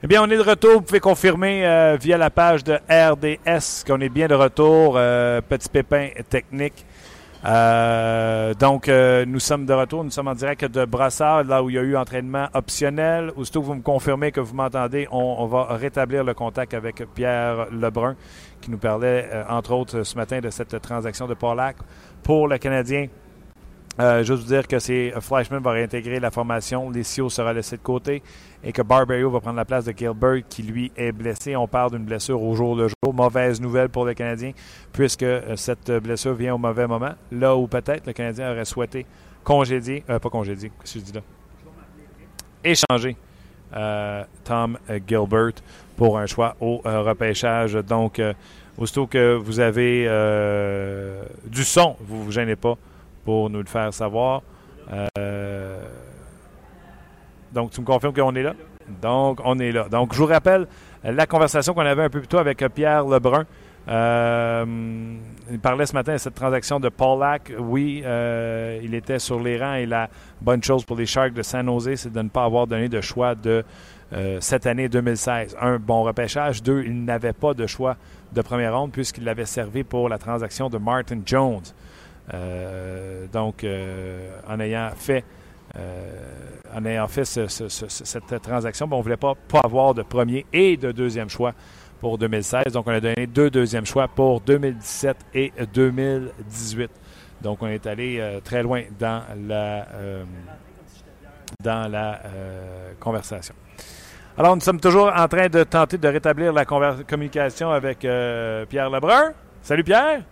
Eh bien, on est de retour. Vous pouvez confirmer euh, via la page de RDS qu'on est bien de retour. Euh, petit pépin technique. Euh, donc, nous sommes de retour. Nous sommes en direct de Brassard, là où il y a eu entraînement optionnel. Aussitôt que vous me confirmez que vous m'entendez, on, va rétablir le contact avec Pierre Lebrun, qui nous parlait, entre autres, ce matin de cette transaction de Paulac pour le Canadien. Euh, juste vous dire que c'est euh, Flashman va réintégrer la formation, Licio sera laissé de côté et que Barbario va prendre la place de Gilbert qui lui est blessé. On parle d'une blessure au jour le jour. Mauvaise nouvelle pour le Canadien puisque euh, cette blessure vient au mauvais moment. Là où peut-être le Canadien aurait souhaité congédier, pas congédier, qu'est-ce que je dis là? Échanger Tom Gilbert pour un choix au repêchage. Donc, aussitôt que vous avez du son, vous ne vous gênez pas pour nous le faire savoir. Euh, donc, tu me confirmes qu'on est là? Donc, on est là. Donc, je vous rappelle la conversation qu'on avait un peu plus tôt avec Pierre Lebrun. Euh, il parlait ce matin de cette transaction de Paulac. Oui, euh, il était sur les rangs et la bonne chose pour les Sharks de San Jose, c'est de ne pas avoir donné de choix de cette année 2016. Un, bon repêchage. Deux, il n'avait pas de choix de première ronde puisqu'il l'avait servi pour la transaction de Martin Jones. Euh, donc, euh, en ayant fait euh, en ayant fait cette transaction, on ne voulait pas, pas avoir de premier et de deuxième choix pour 2016. Donc, on a donné deux deuxièmes choix pour 2017 et 2018. Donc, on est allé très loin dans la, dans la conversation. Alors, nous sommes toujours en train de tenter de rétablir la communication avec Pierre Lebrun. Salut Pierre!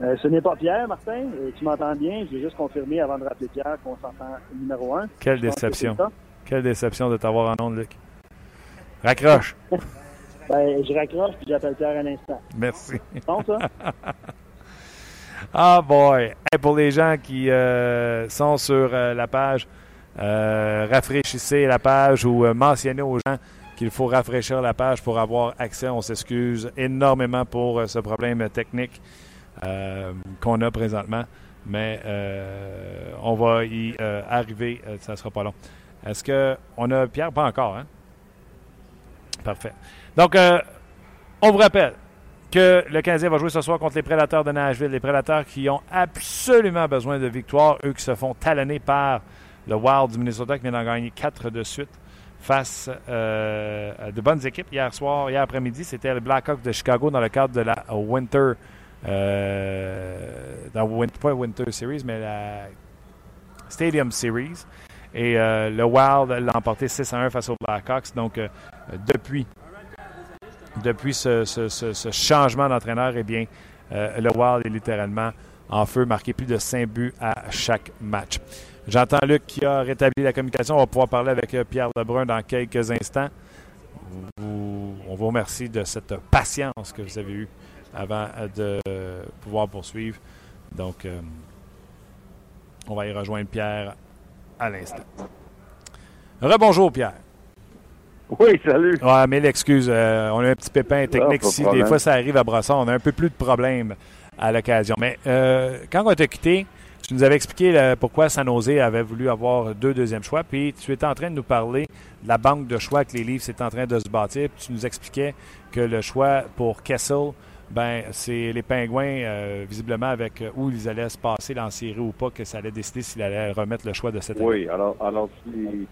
Euh, ce n'est pas Pierre, Martin. tu m'entends bien. J'ai juste confirmé avant de rappeler Pierre qu'on s'entend numéro un. Quelle déception. Quelle déception de t'avoir en nom, Luc. Raccroche. ben, je raccroche puis j'appelle Pierre à l'instant. Merci. Bon, ça? ah, boy. pour les gens qui euh, sont sur euh, la page, rafraîchissez la page ou mentionnez aux gens qu'il faut rafraîchir la page pour avoir accès. On s'excuse énormément pour ce problème technique. Euh, qu'on a présentement. Mais euh, on va y euh, arriver, ça ne sera pas long. Est-ce qu'on a Pierre? Pas encore, hein? Parfait. Donc, on vous rappelle que le Canadien va jouer ce soir contre les Prédateurs de Nashville. Les Prédateurs qui ont absolument besoin de victoire. Eux qui se font talonner par le Wild du Minnesota qui vient d'en gagner quatre de suite face à de bonnes équipes. Hier soir, hier après-midi, c'était le Blackhawks de Chicago dans le cadre de la Winter dans Winter, pas Winter Series, mais la Stadium Series. Et euh, le Wild l'a emporté 6 à 1 face aux Blackhawks. Donc, euh, depuis, depuis ce, ce, changement d'entraîneur, eh bien, le Wild est littéralement en feu, marqué plus de 5 buts à chaque match. J'entends Luc qui a rétabli la communication. On va pouvoir parler avec Pierre Lebrun dans quelques instants. on vous remercie de cette patience que vous avez eue avant de pouvoir poursuivre. Donc, euh, on va y rejoindre Pierre à l'instant. Rebonjour, Pierre. Oui, salut. Ouais, mais l'excuse, euh, on a un petit pépin technique ici. Des fois, ça arrive à Brossard. On a un peu plus de problèmes à l'occasion. Mais euh, quand on t'a quitté, tu nous avais expliqué pourquoi San Jose avait voulu avoir deux deuxièmes choix. Puis tu étais en train de nous parler de la banque de choix que les livres sont en train de se bâtir. Puis tu nous expliquais que le choix pour Kessel ben c'est les Pingouins, euh, visiblement, avec euh, où ils allaient se passer dans série ou pas, que ça allait décider s'ils allaient remettre le choix de cette année. Oui, alors, alors si,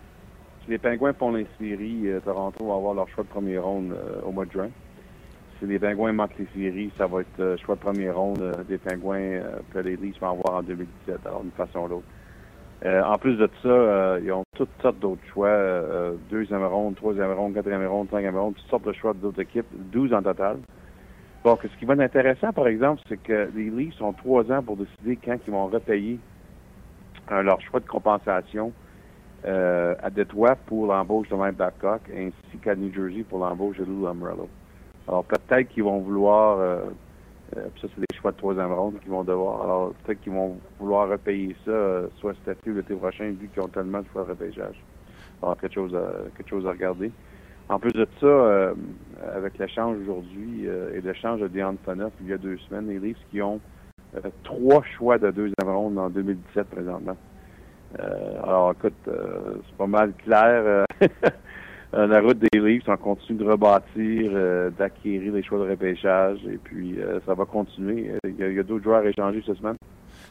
les, Pingouins font les séries, euh, Toronto va avoir leur choix de première ronde au mois de juin. Si les Pingouins manquent les séries, ça va être choix de première ronde des Pingouins que les Leafs vont avoir en 2017, alors d'une façon ou l'autre. en plus de ça, ils ont toutes sortes d'autres choix. deuxième ronde, troisième ronde, quatrième ronde, cinquième ronde, toutes sortes de choix d'autres équipes, 12 en total. Ce qui va être intéressant, par exemple, c'est que les Leafs ont trois ans pour décider quand ils vont repayer euh, leur choix de compensation euh, à Detroit pour l'embauche de Mike Babcock ainsi qu'à New Jersey pour l'embauche de Lou Lambrello. Alors, peut-être qu'ils vont vouloir, euh, ça, c'est des choix de troisième ronde qu'ils vont devoir. Alors, peut-être qu'ils vont vouloir repayer ça, soit cet été ou l'été prochain, vu qu'ils ont tellement de choix de repêchage. Alors, quelque chose quelque chose à regarder. En plus de ça, euh, avec l'échange aujourd'hui euh, et l'échange de Phaneuf il y a deux semaines, les Leafs qui ont euh, trois choix de deuxième ronde en 2017 présentement. alors, écoute, c'est pas mal clair euh, la route des livres, on continue de rebâtir, euh, d'acquérir les choix de repêchage, et puis euh, ça va continuer. Il y a, d'autres joueurs à échanger cette semaine.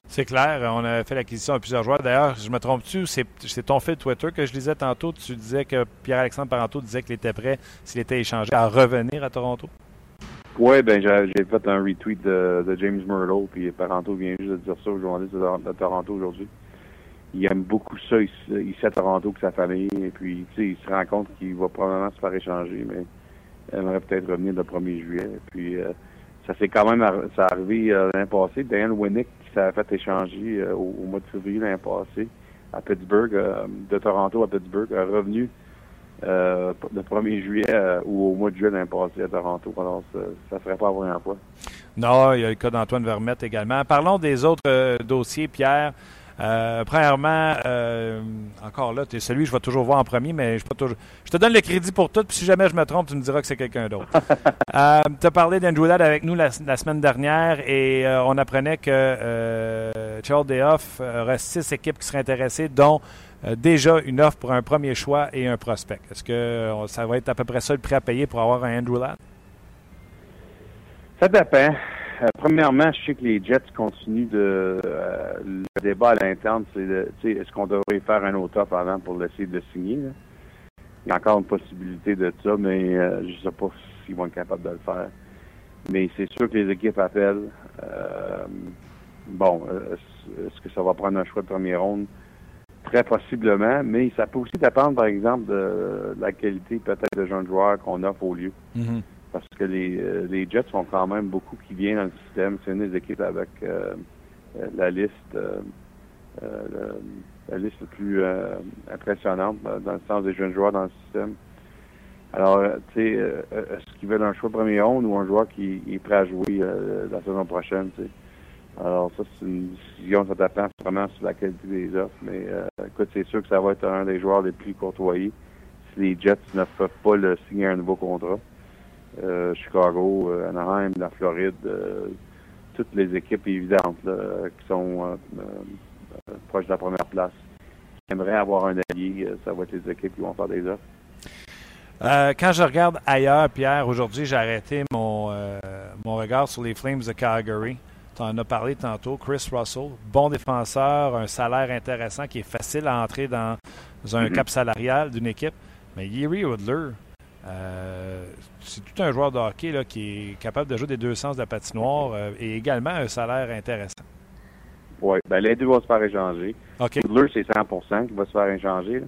C'est clair, on a fait l'acquisition de plusieurs joueurs. D'ailleurs, je me trompe-tu, c'est ton fil Twitter que je lisais tantôt? Tu disais que Pierre-Alexandre Parenteau disait qu'il était prêt, s'il était échangé, à revenir à Toronto? Oui, ben j'ai fait un retweet de, James Murdo, puis Parenteau vient juste de dire ça aux journalistes de Toronto aujourd'hui il aime beaucoup ça ici, à Toronto que sa famille. Et puis, il se rend compte qu'il va probablement se faire échanger, mais il aimerait peut-être revenir le 1er juillet. Puis, euh, ça s'est quand même ça arrivé euh, l'année passée. Dan Winnick, qui s'est fait échanger euh, au, mois de février l'année passée à Pittsburgh, de Toronto à Pittsburgh, revenu le 1er juillet ou au mois de juillet l'année passée à Toronto. Alors, ça ne serait pas la première fois. Non, il y a le cas d'Antoine Vermette également. Parlons des autres dossiers, Pierre. Euh, premièrement, euh, encore là, tu es celui que je vais toujours voir en premier, mais je, pas toujours... je te donne le crédit pour tout, puis si jamais je me trompe, tu me diras que c'est quelqu'un d'autre. euh, tu as parlé d'Andrew Ladd avec nous la, semaine dernière et euh, on apprenait que Charles Dayoff aurait six équipes qui seraient intéressées, dont déjà une offre pour un premier choix et un prospect. Est-ce que ça va être à peu près ça le prix à payer pour avoir un Andrew Ladd? Ça dépend. Euh, premièrement, je sais que les Jets continuent de. Euh, le débat à l'interne, c'est est-ce qu'on devrait faire un autre offre avant pour essayer de le signer? Il y a encore une possibilité de ça, mais euh, je ne sais pas s'ils vont être capables de le faire. Mais c'est sûr que les équipes appellent. bon, est-ce que ça va prendre un choix de première ronde? Très possiblement, mais ça peut aussi dépendre, par exemple, de, la qualité peut-être de jeunes joueurs qu'on offre au lieu. Mm-hmm parce que les, euh, Jets sont quand même beaucoup qui viennent dans le système. C'est une des équipes avec euh, euh, la liste la liste la plus impressionnante dans le sens des jeunes joueurs dans le système. Alors, tu sais, est-ce qu'ils veulent un choix premier ronde ou un joueur qui est prêt à jouer la saison prochaine? Alors, ça, c'est une décision, ça dépend vraiment sur la qualité des offres. Mais écoute, c'est sûr que ça va être un des joueurs les plus courtoyés si les Jets ne peuvent pas le signer un nouveau contrat. Euh, Chicago, euh, Anaheim, la Floride, euh, toutes les équipes évidentes qui sont proches de la première place. Qui aimeraient avoir un allié, ça va être les équipes qui vont faire des offres. quand je regarde ailleurs, Pierre, aujourd'hui, j'ai arrêté mon, mon regard sur les Flames de Calgary. Tu en as parlé tantôt. Chris Russell, bon défenseur, un salaire intéressant qui est facile à entrer dans un mm-hmm. cap salarial d'une équipe. Mais Yuri Woodler, euh, c'est tout un joueur de hockey là, qui est capable de jouer des deux sens de la patinoire euh, et également un salaire intéressant. Oui, ben les deux vont se faire échanger. Okay. c'est 100% qui va se faire échanger.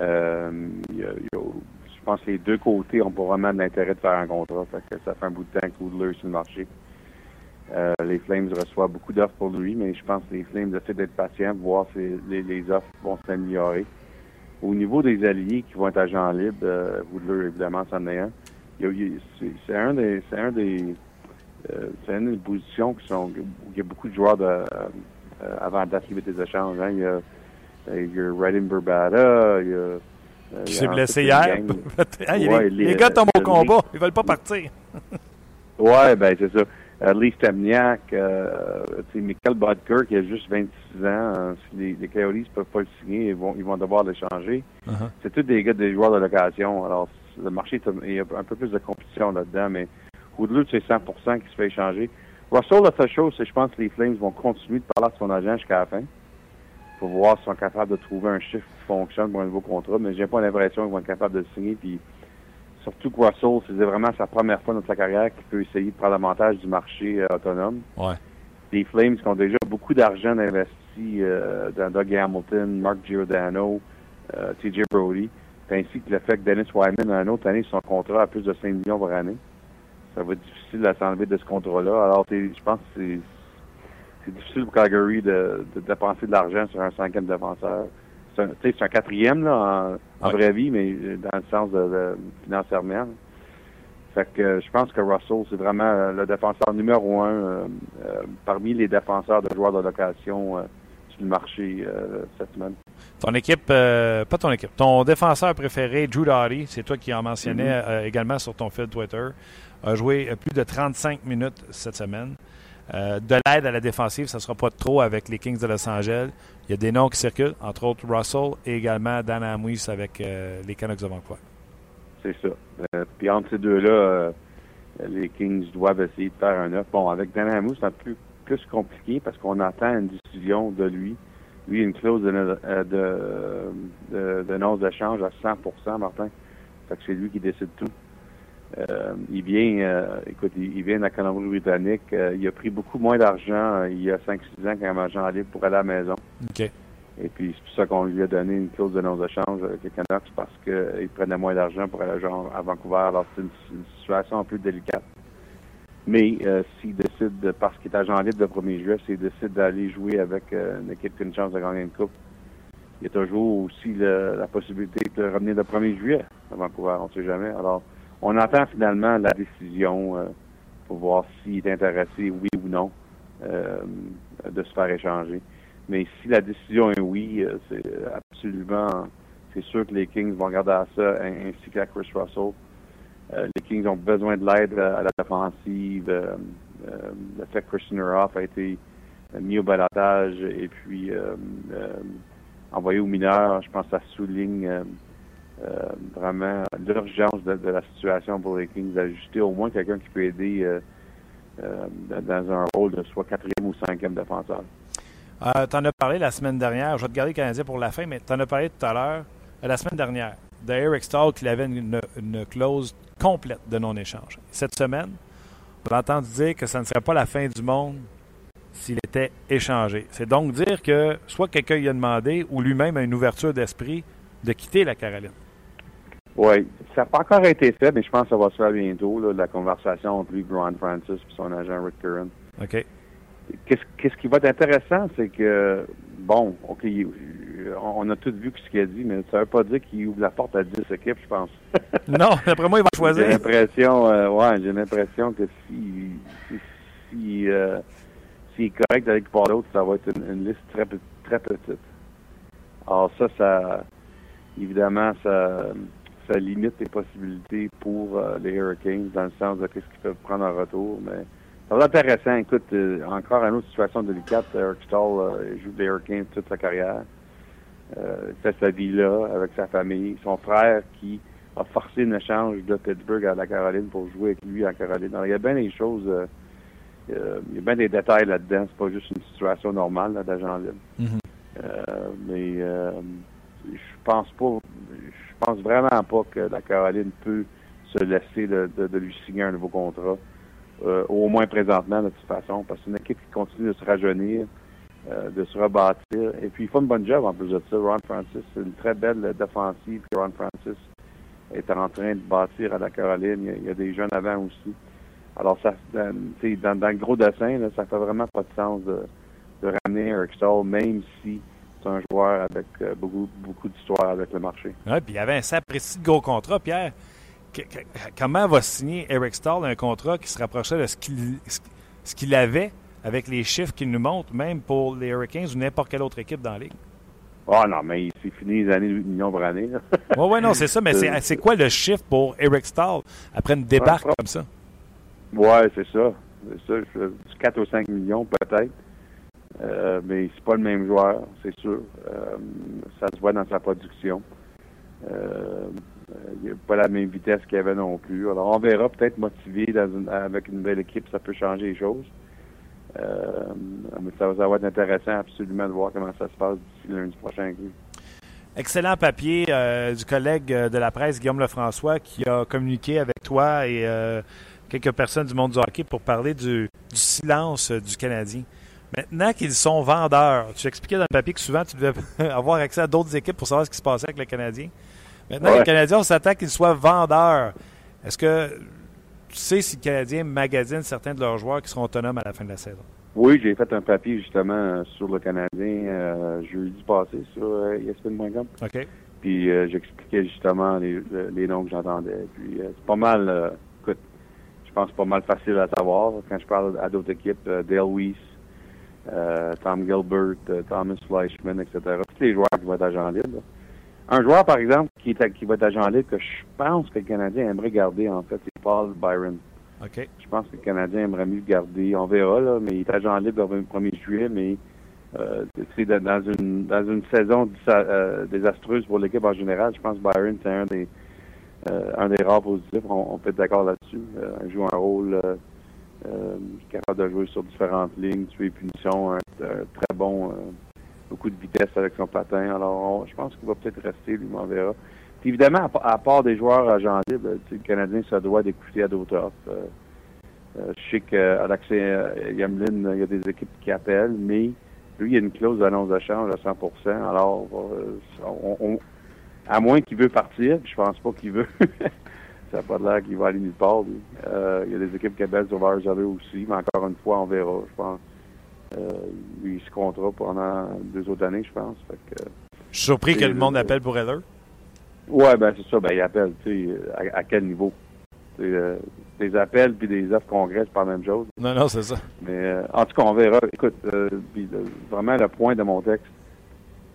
Euh, je pense que les deux côtés ont pas vraiment de l'intérêt de faire un contrat. ça fait un bout de temps que Woodler sur le marché. les Flames reçoivent beaucoup d'offres pour lui, mais je pense que les Flames essaient d'être patients, voir si les, les offres vont s'améliorer. Au niveau des alliés qui vont être agents libres, euh, Woodler, évidemment, c'en est un. C'est un des. C'est un des. Euh, c'est une des positions qui sont. Où il y a beaucoup de joueurs de, euh, avant d'arriver des échanges. Hein. Il, y a, il y a Burbata, il y a. Qui s'est blessé hier. les, les, gars tombent au combat, ils veulent pas partir. ouais, ben c'est ça. Euh, Lee Stemniak, euh, Michael Bodker qui a juste 26 ans. Euh, si les, les Coyotes ne peuvent pas le signer, ils vont, ils vont devoir le changer. Uh-huh. C'est tous des gars, des joueurs de location. Alors, le marché, il y a un peu plus de compétition là-dedans, mais au-delà c'est 100% qui se fait échanger. Russell, la seule chose, c'est que je pense que les Flames vont continuer de parler à son agent jusqu'à la fin pour voir s'ils sont capables de trouver un chiffre qui fonctionne pour un nouveau contrat, mais j'ai pas l'impression qu'ils vont être capables de le signer. Puis Surtout que Russell, c'est vraiment sa première fois dans sa carrière qu'il peut essayer de prendre l'avantage du marché euh, autonome. Ouais. Les Flames qui ont déjà beaucoup d'argent investi euh, dans Doug Hamilton, Mark Giordano, euh, TJ Brody, ainsi que le fait que Dennis Wyman, a une autre année, son contrat à plus de 5 millions par année. Ça va être difficile à s'enlever de ce contrat-là. Alors, je pense que c'est difficile pour Calgary de, de dépenser de l'argent sur un cinquième défenseur c'est un, quatrième là, en, vraie vie, mais dans le sens de, financièrement. Fait que je pense que Russell, c'est vraiment le défenseur numéro un euh, euh, parmi les défenseurs de joueurs de location euh, sur le marché cette semaine. Ton équipe, pas ton équipe, ton défenseur préféré, Drew Doughty, c'est toi qui en mentionnais mm-hmm. également sur ton fil Twitter, a joué plus de 35 minutes cette semaine. Euh, de l'aide à la défensive, ça ne sera pas trop avec les Kings de Los Angeles. Il y a des noms qui circulent, entre autres Russell et également Dan Amwis avec euh, les Canucks de Vancouver. c'est ça. Euh, puis entre ces deux-là, euh, les Kings doivent essayer de faire un œuf. Bon, avec Dan Hamou, c'est un peu plus compliqué parce qu'on attend une décision de lui. Lui, une clause de, de, de, de nose d'échange à 100% Martin. Fait que c'est lui qui décide tout. Euh, il vient, euh, écoute, il, vient de la Colombie-Britannique. Euh, il a pris beaucoup moins d'argent il y a 5-6 ans qu'un agent libre pour aller à la maison. OK. Et puis, c'est pour ça qu'on lui a donné une clause de non-échange avec les Canucks parce qu'il prenait moins d'argent pour aller genre, à Vancouver. Alors, c'est une, une, situation un peu délicate. Mais s'il décide, parce qu'il est agent libre le 1er juillet, s'il décide d'aller jouer avec une équipe qui a une chance de gagner une coupe, il y a toujours aussi le, la possibilité de revenir le 1er juillet à Vancouver. On ne sait jamais. Alors, on attend finalement la décision euh, pour voir s'il est intéressé, oui ou non, euh, de se faire échanger. Mais si la décision est oui, euh, c'est absolument, c'est sûr que les Kings vont regarder à ça, ainsi qu'à Chris Russell. les Kings ont besoin de l'aide à la défensive. le fait que Christian Ruff a été mis au balotage et puis envoyé aux mineurs, je pense que ça souligne euh, vraiment l'urgence de, la situation pour les Kings d'ajuster au moins quelqu'un qui peut aider euh, euh, dans un rôle de soit quatrième ou cinquième défenseur. Euh, tu en as parlé la semaine dernière. Je vais te garder le Canadien pour la fin, mais tu en as parlé tout à l'heure, la semaine dernière, de Eric Stahl qu'il avait une, une, clause complète de non-échange. Cette semaine, on a entendu dire que ça ne serait pas la fin du monde s'il était échangé. C'est donc dire que soit quelqu'un lui a demandé ou lui-même a une ouverture d'esprit de quitter la Caroline. Oui, ça n'a pas encore été fait, mais je pense que ça va se faire bientôt, là, la conversation entre lui, Ron Francis, et son agent Rick Curran. OK. Qu'est-ce, qu'est-ce qui va être intéressant, c'est que, bon, OK, on a tous vu ce qu'il a dit, mais ça ne veut pas dire qu'il ouvre la porte à 10 équipes, je pense. non, d'après moi, il va choisir. J'ai l'impression, euh, ouais, j'ai l'impression que si, si, si euh, s'il est correct avec l'autre, ça va être une, une, liste très, très petite. Alors ça, ça, évidemment, ça ça limite les possibilités pour euh, les Hurricanes dans le sens de qu'est-ce qu'ils peuvent prendre en retour. Mais ça va être intéressant. Écoute, euh, encore une autre situation délicate. Eric Stahl euh, joue des Hurricanes toute sa carrière. il fait sa vie là avec sa famille. Son frère qui a forcé un échange de Pittsburgh à la Caroline pour jouer avec lui à Caroline. Alors, il y a bien des choses, il y a bien des détails là-dedans. C'est pas juste une situation normale d'agent libre. Mm-hmm. mais je pense pas je pense vraiment pas que la Caroline peut se laisser de, de, de lui signer un nouveau contrat. Euh, au moins présentement, de toute façon, parce que c'est une équipe qui continue de se rajeunir, euh, de se rebâtir. Et puis, il fait une bonne job en plus de ça. Ron Francis, c'est une très belle défensive que Ron Francis est en train de bâtir à la Caroline. Il y a, a des jeunes avant aussi. Alors, ça, dans, dans, dans le gros dessin, là, ça fait vraiment pas de sens de, de ramener Eric Stahl, même si c'est un joueur avec euh, beaucoup, beaucoup d'histoire avec le marché. Oui, puis il y avait un précis de gros contrat, Pierre. Que, que, comment va signer Eric Stahl un contrat qui se rapprochait de ce qu'il ce qu'il avait avec les chiffres qu'il nous montre, même pour les Hurricanes ou n'importe quelle autre équipe dans la ligue? Ah oh non, mais c'est fini les années de millions par année. Oui, oui, non, c'est ça, mais c'est quoi le chiffre pour Eric Stahl après une débarque comme ça? Oui, c'est ça. C'est ça. 4 ou 5 millions peut-être. Euh, mais c'est pas le même joueur, c'est sûr. Euh, ça se voit dans sa production. Euh, il n'a pas la même vitesse qu'il avait non plus. Alors, on verra peut-être motivé avec une belle équipe, ça peut changer les choses. Euh, mais ça, va être intéressant absolument de voir comment ça se passe d'ici lundi prochain. Excellent papier du collègue de la presse, Guillaume Lefrançois, qui a communiqué avec toi et quelques personnes du monde du hockey pour parler du silence du Canadien. Maintenant qu'ils sont vendeurs, tu expliquais dans le papier que souvent tu devais avoir accès à d'autres équipes pour savoir ce qui se passait avec le Canadien. Maintenant, ouais. les Canadiens, on s'attend qu'ils soient vendeurs. Est-ce que tu sais si le Canadien magasine certains de leurs joueurs qui seront autonomes à la fin de la saison? Oui, j'ai fait un papier justement sur le Canadien euh, jeudi passé sur euh, ESPN.com. OK. Puis euh, j'expliquais justement les, les, noms que j'entendais. Puis euh, c'est pas mal, euh, écoute, je pense pas mal facile à savoir quand je parle à d'autres équipes. Dale Weiss, euh, Tom Gilbert, euh, Thomas Fleischman, etc. Tous les joueurs qui vont être agents libres. Un joueur, par exemple, qui, est, qui va être agent libre, que je pense que le Canadien aimerait garder, en fait, c'est Paul Byron. Je pense que le Canadien aimerait mieux garder. On verra, là, mais il est agent libre le 1er juillet, mais euh, dans une dans une saison euh, désastreuse pour l'équipe en général, je pense que Byron, c'est un des un des rares positifs, on, peut être d'accord là-dessus. il joue un rôle capable de jouer sur différentes lignes, tuer les punitions, un, très bon, beaucoup de vitesse avec son patin. Alors, je pense qu'il va peut-être rester, lui, on verra. Évidemment, à, part des joueurs agents libres, le Canadien se doit d'écouter à d'autres offres. Euh, je sais qu'à l'accès euh, Yamlin, il y a des équipes qui appellent, mais lui, il y a une clause d'annonce de change à 100% Alors, euh, à moins qu'il veut partir, je pense pas qu'il veut. Ça n'a pas l'air qu'il va aller nulle part. il y a des équipes qui appellent sur Varzaleux aussi, mais encore une fois, on verra, je pense. lui, il se comptera pendant deux autres années, je pense. je suis surpris que le monde appelle pour Heller. Ouais, ben c'est ça. Ben, il appelle, tu sais, à, quel niveau? Euh, des appels puis des offres congrès, c'est pas la même chose. Non, non, c'est ça. Mais euh, en tout cas, on verra. Écoute, euh, vraiment le point de mon texte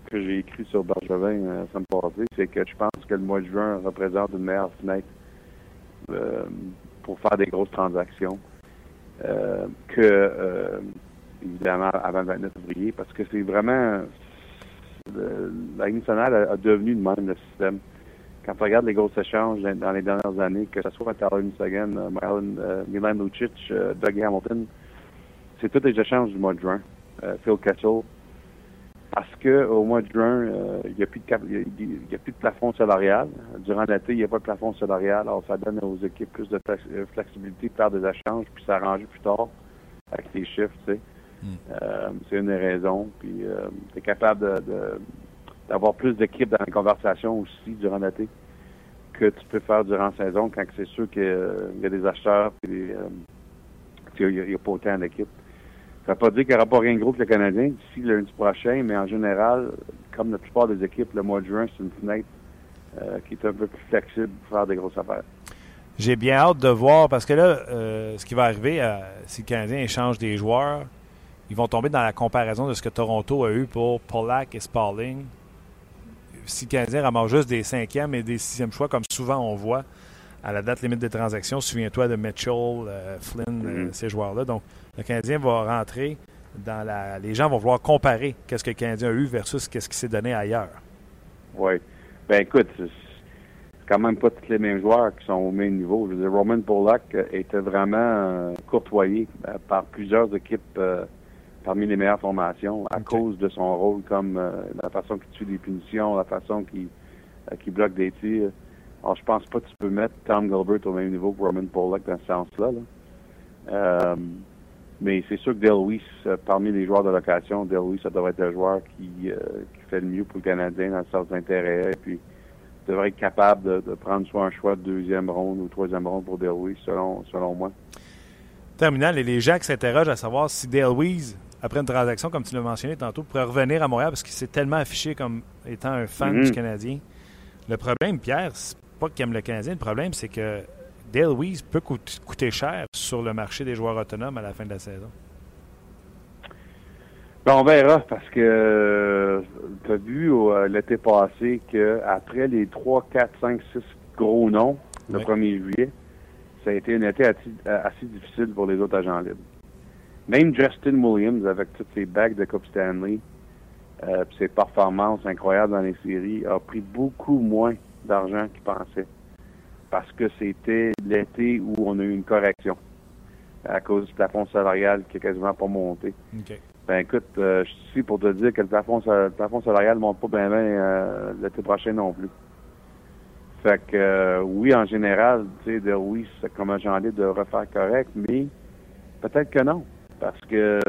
que j'ai écrit sur Bergevin ça me passé, c'est que je pense que le mois de juin représente une meilleure fenêtre pour faire des grosses transactions que évidemment avant le 29 février, parce que c'est vraiment la nationale a, devenu de même le système quand tu regardes les grosses échanges dans les dernières années, que ce soit Tyler Sagan, euh, euh, Milan Lucic, euh, Doug Hamilton, c'est tous des échanges du mois de juin. Phil Kessel. Parce qu'au mois de juin, il n'y a, plus de y a plus de plafond salarial. Durant l'été, il n'y a pas de plafond salarial. Alors, ça donne aux équipes plus de flexibilité pour faire des échanges, puis s'arranger plus tard avec les chiffres, tu sais. Hmm. c'est une des raisons. Puis, tu es capable de d'avoir plus d'équipes dans les conversations aussi durant l'été que tu peux faire durant la saison quand c'est sûr qu'il y a des acheteurs et euh, il n'y a, pas autant d'équipes. Ça ne veut pas dire qu'il n'y aura pas rien de gros que le Canadien d'ici lundi prochain, mais en général, comme la plupart des équipes, le mois de juin, c'est une fenêtre euh, qui est un peu plus flexible pour faire des grosses affaires. J'ai bien hâte de voir parce que là, euh, ce qui va arriver, si le Canadien échange des joueurs, ils vont tomber dans la comparaison de ce que Toronto a eu pour Polak et Sparling si le Canadien ramasse juste des cinquièmes et des sixièmes choix, comme souvent on voit à la date limite des transactions, souviens-toi de Mitchell, euh, Flynn, euh, mm-hmm. ces joueurs-là. Donc, le Canadien va rentrer dans la. Les gens vont vouloir comparer qu'est-ce que le Canadien a eu versus qu'est-ce qui s'est donné ailleurs. Oui. Ben écoute, c'est quand même pas tous les mêmes joueurs qui sont au même niveau. Je veux dire, Roman Pollock était vraiment courtoyé euh, par plusieurs équipes parmi les meilleures formations à cause de son rôle comme euh, la façon qu'il tue des punitions, la façon qu'il euh, bloque des tirs. Alors, je pense pas que tu peux mettre Tom Gilbert au même niveau que Roman Pollock dans ce sens-là. Euh, mais c'est sûr que Dale Weiss, parmi les joueurs de location, Dale Weiss, ça devrait être le joueur qui, qui fait le mieux pour le Canadien dans le sens d'intérêt. Et puis, devrait être capable de, prendre soit un choix de deuxième ronde ou troisième ronde pour Dale Weiss, selon, selon moi. Terminal, et les gens qui s'interrogent à savoir si Dale Weiss après une transaction, comme tu l'as mentionné tantôt, pourrait revenir à Montréal parce qu'il s'est tellement affiché comme étant un fan du mhm. Canadien. Le problème, Pierre, c'est pas qu'il aime le Canadien. Le problème, c'est que Dale Weiss peut coûter cher sur le marché des joueurs autonomes à la fin de la saison. Ben, on verra parce que euh, tu as vu euh, l'été passé qu'après les 3, 4, 5, 6 gros noms le 1er juillet, ça a été un été assez difficile pour les autres agents libres. Même Justin Williams, avec toutes ses bagues de Coupe Stanley, euh, ses performances incroyables dans les séries, a pris beaucoup moins d'argent qu'il pensait. Parce que c'était l'été où on a eu une correction à cause du plafond salarial qui est quasiment pas monté. Ben écoute, euh, je suis ici pour te dire que le plafond, salarial ne monte pas bien euh, l'été prochain non plus. Fait que euh, oui, en général, tu sais, de oui, c'est comme un genre de refaire correct, mais peut-être que non. Parce que,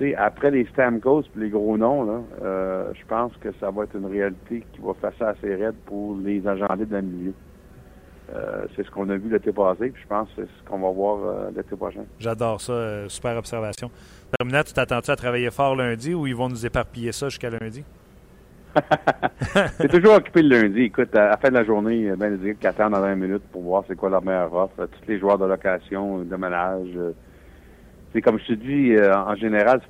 sais, après les Stamkos et les gros noms, là, euh, je pense que ça va être une réalité qui va faire ça assez raide pour les agents de la milieu. Euh, c'est ce qu'on a vu l'été passé, puis je pense que c'est ce qu'on va voir euh, l'été prochain. J'adore ça, super observation. Terminat, tu t'attends-tu à travailler fort lundi ou ils vont nous éparpiller ça jusqu'à lundi? c'est toujours occupé le lundi. Écoute, à la fin de la journée, ben, les équipes qui attendent dans 20 minutes pour voir c'est quoi leur meilleure offre. Tous les joueurs de location, de ménage, c'est comme je te dis, euh, en général,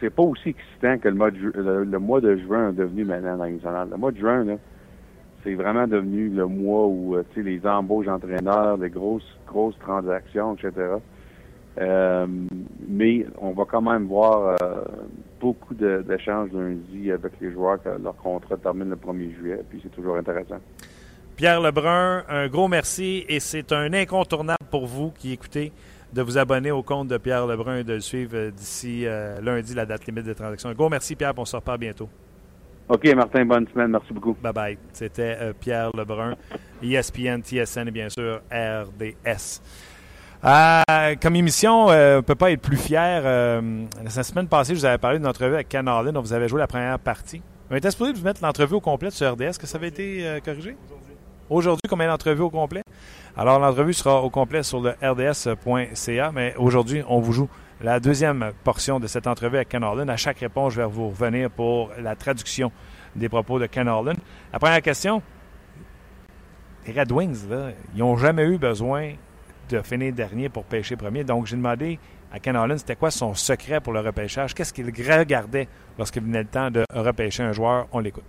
c'est pas, aussi excitant que le mois, de, juin est devenu maintenant dans nationale. Le mois de juin, c'est vraiment devenu le mois où euh, les embauches d'entraîneurs, les grosses, grosses transactions, etc. Euh, mais on va quand même voir beaucoup d'échanges lundi avec les joueurs que leur contrat termine le 1er juillet, puis c'est toujours intéressant. Pierre Lebrun, un gros merci et c'est un incontournable pour vous qui écoutez de vous abonner au compte de Pierre Lebrun et de le suivre euh, d'ici euh, lundi, la date limite des transactions. Un gros merci, Pierre, on se reparle bientôt. OK, Martin, bonne semaine. Merci beaucoup. Bye bye. C'était euh, Pierre Lebrun, ESPN, TSN et bien sûr RDS. comme émission, on ne peut pas être plus fier. la semaine passée, je vous avais parlé d'une entrevue avec Ken Harlan, dont vous avez joué la première partie. On était supposé vous mettre l'entrevue au complet sur RDS. Est-ce que ça avait été corrigé? Aujourd'hui, combien d'entrevues au complet? Alors, l'entrevue sera au complet sur le rds.ca, mais aujourd'hui, on vous joue la deuxième portion de cette entrevue avec Ken Orlin. À chaque réponse, je vais vous revenir pour la traduction des propos de Ken Orlin. La première question, les Red Wings, ils n'ont jamais eu besoin de finir dernier pour pêcher premier. Donc, j'ai demandé à Ken Orlin, c'était quoi son secret pour le repêchage? Qu'est-ce qu'il regardait lorsqu'il venait le temps de repêcher un joueur? On l'écoute.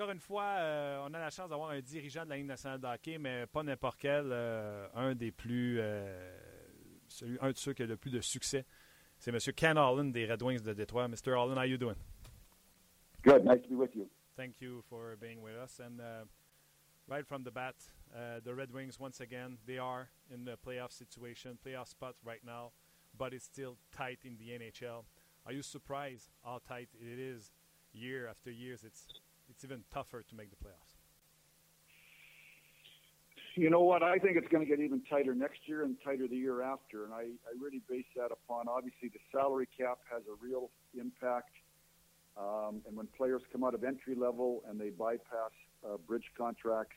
Encore une fois, euh, on a la chance d'avoir un dirigeant de la Ligue nationale de hockey, mais pas n'importe quel, euh, un des plus, euh, celui, un de ceux qui a le plus de succès. C'est M. Ken Holland des Red Wings de Détroit. Mr. Holland, how are you doing? Good. Nice to be with you. Thank you for being with us. And uh, right from the bat, uh, the Red Wings, once again, they are in the playoff situation, playoff spot right now, but it's still tight in the NHL. Are you surprised how tight it is year after year? It's it's even tougher to make the playoffs. You know what? I think it's going to get even tighter next year and tighter the year after. And I, I really base that upon obviously the salary cap has a real impact. Um, and when players come out of entry level and they bypass uh, bridge contracts,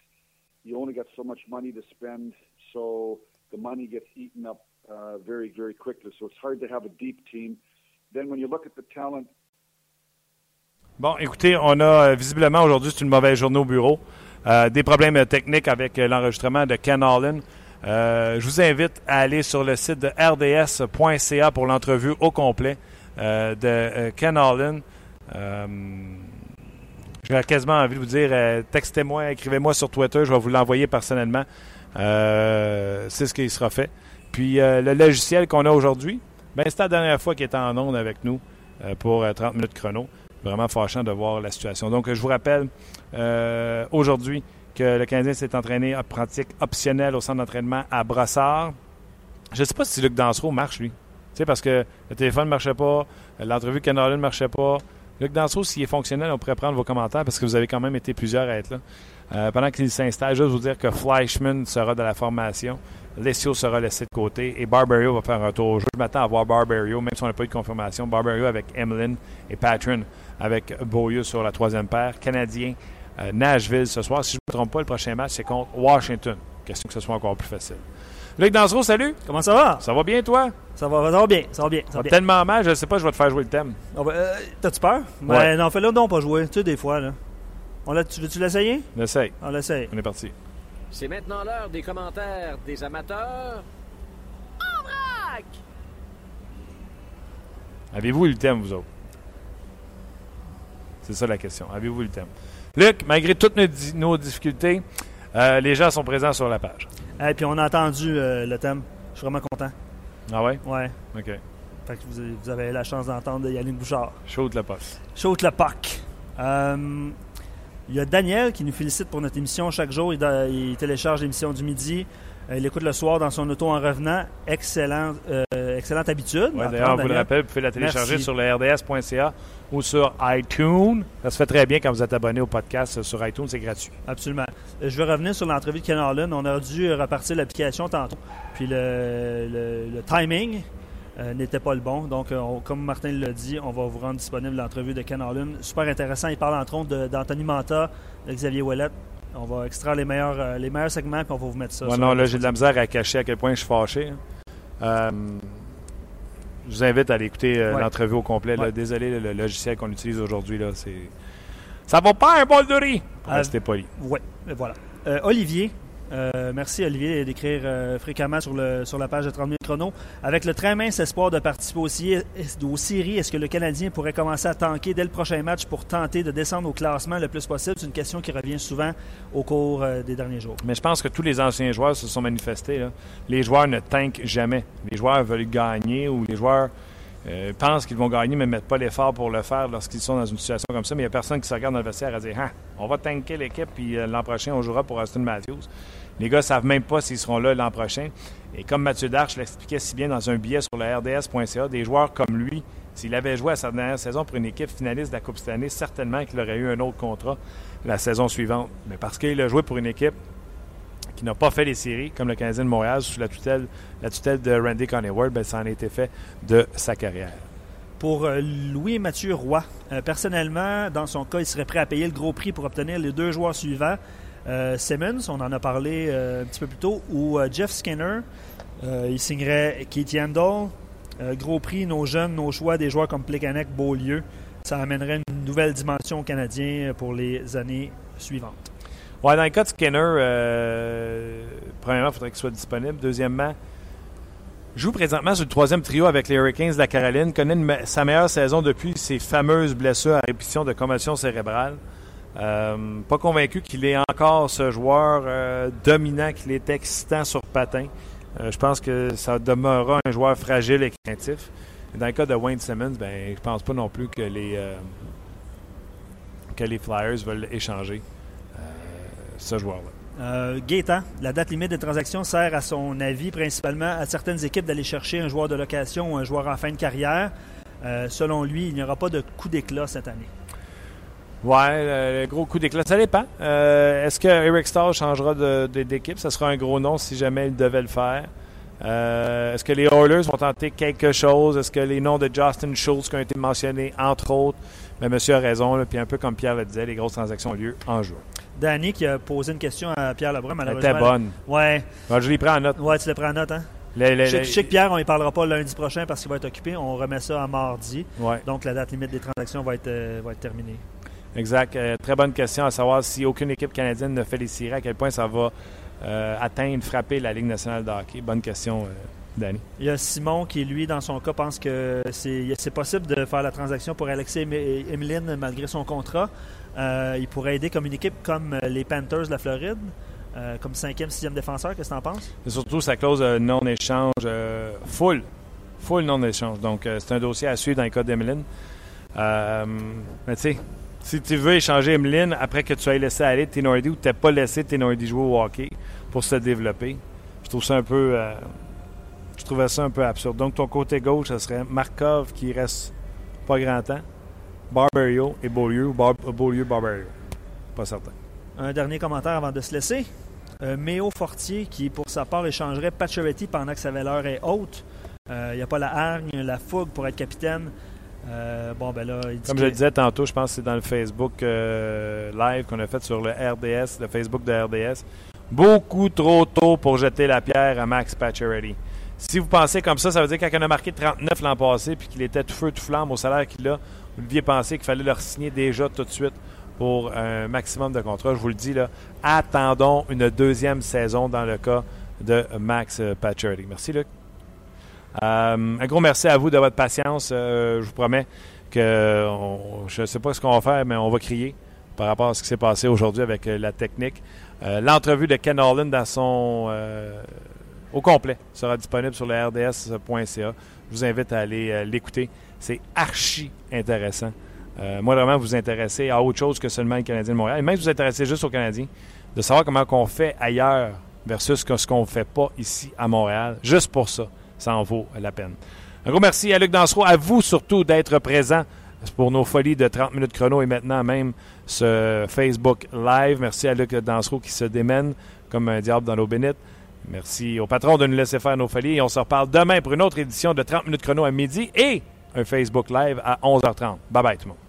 you only got so much money to spend. So the money gets eaten up uh, very, very quickly. So it's hard to have a deep team. Then when you look at the talent Bon, écoutez, on a euh, visiblement aujourd'hui, c'est une mauvaise journée au bureau. Euh, des problèmes techniques avec euh, l'enregistrement de Ken Allen. je vous invite à aller sur le site de rds.ca pour l'entrevue au complet de Ken Allen. J'ai quasiment envie de vous dire, textez-moi, écrivez-moi sur Twitter, je vais vous l'envoyer personnellement. c'est ce qui sera fait. Puis le logiciel qu'on a aujourd'hui, ben, c'est la dernière fois qu'il est en onde avec nous pour 30 minutes chrono vraiment fâchant de voir la situation. Donc, je vous rappelle euh, aujourd'hui que le Canadien s'est entraîné à pratique optionnelle au centre d'entraînement à Brossard. Je ne sais pas si Luc Dansereau marche, lui. Tu sais, parce que le téléphone ne marchait pas, l'entrevue Canada ne marchait pas. Luc Dansereau, s'il est fonctionnel, on pourrait prendre vos commentaires parce que vous avez quand même été plusieurs à être là. Euh, pendant qu'il s'installe, juste vous dire que Fleischman sera de la formation. Lessio sera laissé de côté et Barbario va faire un retour au jeu. Je m'attends à voir Barbario, même si on n'a pas eu de confirmation. Barbario avec Emlyn et Patron avec Beaulieu sur la troisième paire. Canadien, euh, Nashville ce soir. Si je ne me trompe pas, le prochain match, c'est contre Washington. Question que ce soit encore plus facile. Luc Dansereau, salut! Comment ça va? Ça va bien, toi? Ça va, ça va bien, ça va bien. Ça va bien. tellement mal, je ne sais pas, je vais te faire jouer le thème. Oh, ben, euh, T'as-tu peur? Ben, ouais. non, fais-le donc pas jouer, tu sais, des fois. Là. On tu veux-tu l'essayer? On essaye. On l'essaye. On est parti. C'est maintenant l'heure des commentaires des amateurs. En vrac! Avez-vous eu le thème, vous autres? C'est ça la question. Avez-vous le thème? Luc, malgré toutes nos, difficultés, euh, les gens sont présents sur la page. Et puis on a entendu euh, le thème. Je suis vraiment content. Ah ouais? Ouais. OK. Fait que vous, avez la chance d'entendre Yannick Bouchard. Chaude le POC. Chaude le POC. Euh, il y a Daniel qui nous félicite pour notre émission. Chaque jour, il télécharge l'émission du midi. Euh, il écoute le soir dans son auto en revenant. Excellent, euh, excellente habitude. D'ailleurs, vous le rappelle, vous pouvez la télécharger sur le rds.ca ou sur iTunes. Ça se fait très bien quand vous êtes abonné au podcast sur iTunes, c'est gratuit. Absolument. Euh, je vais revenir sur l'entrevue de Ken Harlan. On a dû repartir l'application tantôt. Puis le, timing n'était pas le bon. Donc, comme Martin l'a dit, on va vous rendre disponible l'entrevue de Ken Harlan. Super intéressant. Il parle entre autres d'Anthony Manta, de Xavier Ouellet. On va extraire les meilleurs, euh, les meilleurs segments, puis on va vous mettre ça. non, là, j'ai de la misère à cacher à quel point je suis fâché. Hein. Euh, je vous invite à aller écouter euh, l'entrevue au complet. Désolé, le, logiciel qu'on utilise aujourd'hui, là, c'est. Ça va pas un bol de riz! Restez poli. Oui, voilà. Olivier, euh, merci Olivier d'écrire euh, fréquemment sur, le, sur la page de 30 minutes chrono. Avec le très mince espoir de participer aussi aux séries, est-ce que le Canadien pourrait commencer à tanker dès le prochain match pour tenter de descendre au classement le plus possible? C'est une question qui revient souvent au cours euh, des derniers jours. Mais je pense que tous les anciens joueurs se sont manifestés. Les joueurs ne tankent jamais. Les joueurs veulent gagner ou les joueurs euh, pensent qu'ils vont gagner, mais ne mettent pas l'effort pour le faire lorsqu'ils sont dans une situation comme ça. Mais il n'y a personne qui se regarde dans le vestiaire à dire ah, on va tanker l'équipe, puis euh, l'an prochain, on jouera pour Austin Matthews. Les gars ne savent même pas s'ils seront là l'an prochain. Et comme Mathieu Darche l'expliquait si bien dans un billet sur le RDS.ca, des joueurs comme lui, s'il avait joué à sa dernière saison pour une équipe finaliste de la Coupe cette année, certainement qu'il aurait eu un autre contrat la saison suivante. Mais parce qu'il a joué pour une équipe qui n'a pas fait les séries, comme le Canadien de Montréal, sous la tutelle, la tutelle de Randy Conneyward, ben, ça en a été fait de sa carrière. Pour euh, Louis-Mathieu Roy, euh, personnellement, dans son cas, il serait prêt à payer le gros prix pour obtenir les deux joueurs suivants. Euh, Simmons, on en a parlé un petit peu plus tôt, ou Jeff Skinner. il signerait Keith Yandel. gros prix, nos jeunes, nos choix, des joueurs comme Plekanec, Beaulieu. Ça amènerait une nouvelle dimension aux Canadiens pour les années suivantes. Ouais, dans le cas de Skinner, euh, premièrement, il faudrait qu'il soit disponible. Deuxièmement, joue présentement sur le troisième trio avec les Hurricanes de la Caroline, connaît sa meilleure saison depuis ses fameuses blessures à répétition de commotion cérébrale. Euh, pas convaincu qu'il est encore ce joueur euh, dominant, qu'il est excitant sur patin. je pense que ça demeurera un joueur fragile et craintif. dans le cas de Wayne Simmons, ben, je pense pas non plus que les, que les Flyers veulent échanger ce joueur-là. Euh, la date limite des transactions sert à son avis principalement à certaines équipes d'aller chercher un joueur de location ou un joueur en fin de carrière. Euh, selon lui, il n'y aura pas de coup d'éclat cette année. Ouais, le gros coup d'éclat, ça dépend. Euh, est-ce que Eric Starr changera d'équipe? Ce sera un gros nom si jamais il devait le faire. Euh, est-ce que les Oilers vont tenter quelque chose? Est-ce que les noms de Justin Schultz qui ont été mentionnés, entre autres? Mais monsieur a raison, puis un peu comme Pierre le disait, les grosses transactions ont lieu en juin. Danny qui a posé une question à Pierre Lebrun, malheureusement. Elle était bonne. Ouais. je l'ai pris en note. Ouais, tu l'as pris en note, hein? je, sais que Pierre, on ne parlera pas lundi prochain parce qu'il va être occupé. On remet ça à mardi. Ouais. Donc, la date limite des transactions va être, euh, va être terminée. Exact. Euh, très bonne question à savoir si aucune équipe canadienne ne fait les à quel point ça va euh, atteindre, frapper la Ligue nationale de hockey. Bonne question, Danny? Il y a Simon qui, lui, dans son cas, pense que c'est possible de faire la transaction pour Alexis Emeline malgré son contrat. Euh, il pourrait aider comme une équipe comme euh, les Panthers de la Floride, euh, comme cinquième, sixième défenseur. Qu'est-ce que tu en penses? Et surtout sa clause de non-échange full. Full non-échange. Donc, c'est un dossier à suivre dans le cas d'Emeline. mais tu sais, si tu veux échanger Emeline après que tu aies laissé aller Tenordi ou tu n'as pas laissé Tenordi jouer au hockey pour se développer, je trouve ça un peu. Je trouvais ça un peu absurde. Donc, ton côté gauche, ce serait Markov qui reste pas grand temps. Barbario et Beaulieu ou Bar Beaulieu Barbario. Pas certain. Un dernier commentaire avant de se laisser. Euh, Méo Fortier qui, pour sa part, échangerait Pacioretty pendant que sa valeur est haute. Il euh, n'y a pas la hargne, la fougue pour être capitaine. Euh, bon, ben là, Comme je le disais tantôt, je pense que c'est dans le Facebook live qu'on a fait sur le RDS, le Facebook de RDS. Beaucoup trop tôt pour jeter la pierre à Max Pacioretty. Si vous pensez comme ça, ça veut dire qu'il a marqué 39 l'an passé puis qu'il était tout feu, tout flamme au salaire qu'il a, vous deviez penser qu'il fallait leur signer déjà tout de suite pour un maximum de contrats. Je vous le dis, là, attendons une deuxième saison dans le cas de Max Pacioretty. Merci, Luc. Euh, un gros merci à vous de votre patience. Euh, je vous promets que je ne sais pas ce qu'on va faire, mais on va crier par rapport à ce qui s'est passé aujourd'hui avec euh, la technique. L'entrevue de Ken Holland dans son au complet sera disponible sur le rds.ca. Je vous invite à aller l'écouter. C'est archi intéressant. Euh, moi, vraiment, vous intéressez à autre chose que seulement le Canadien de Montréal. Et même si vous intéressez juste aux Canadiens, de savoir comment on fait ailleurs versus ce qu'on ne fait pas ici à Montréal. Juste pour ça, ça en vaut la peine. Un gros merci à Luc Dansereau, à vous surtout d'être présent pour nos folies de 30 minutes chrono et maintenant même ce Facebook Live. Merci à Luc Dansereau qui se démène comme un diable dans l'eau bénite. Merci au patron de nous laisser faire nos folies et on se reparle demain pour une autre édition de 30 minutes chrono à midi et un Facebook Live à 11h30. Bye bye tout le monde.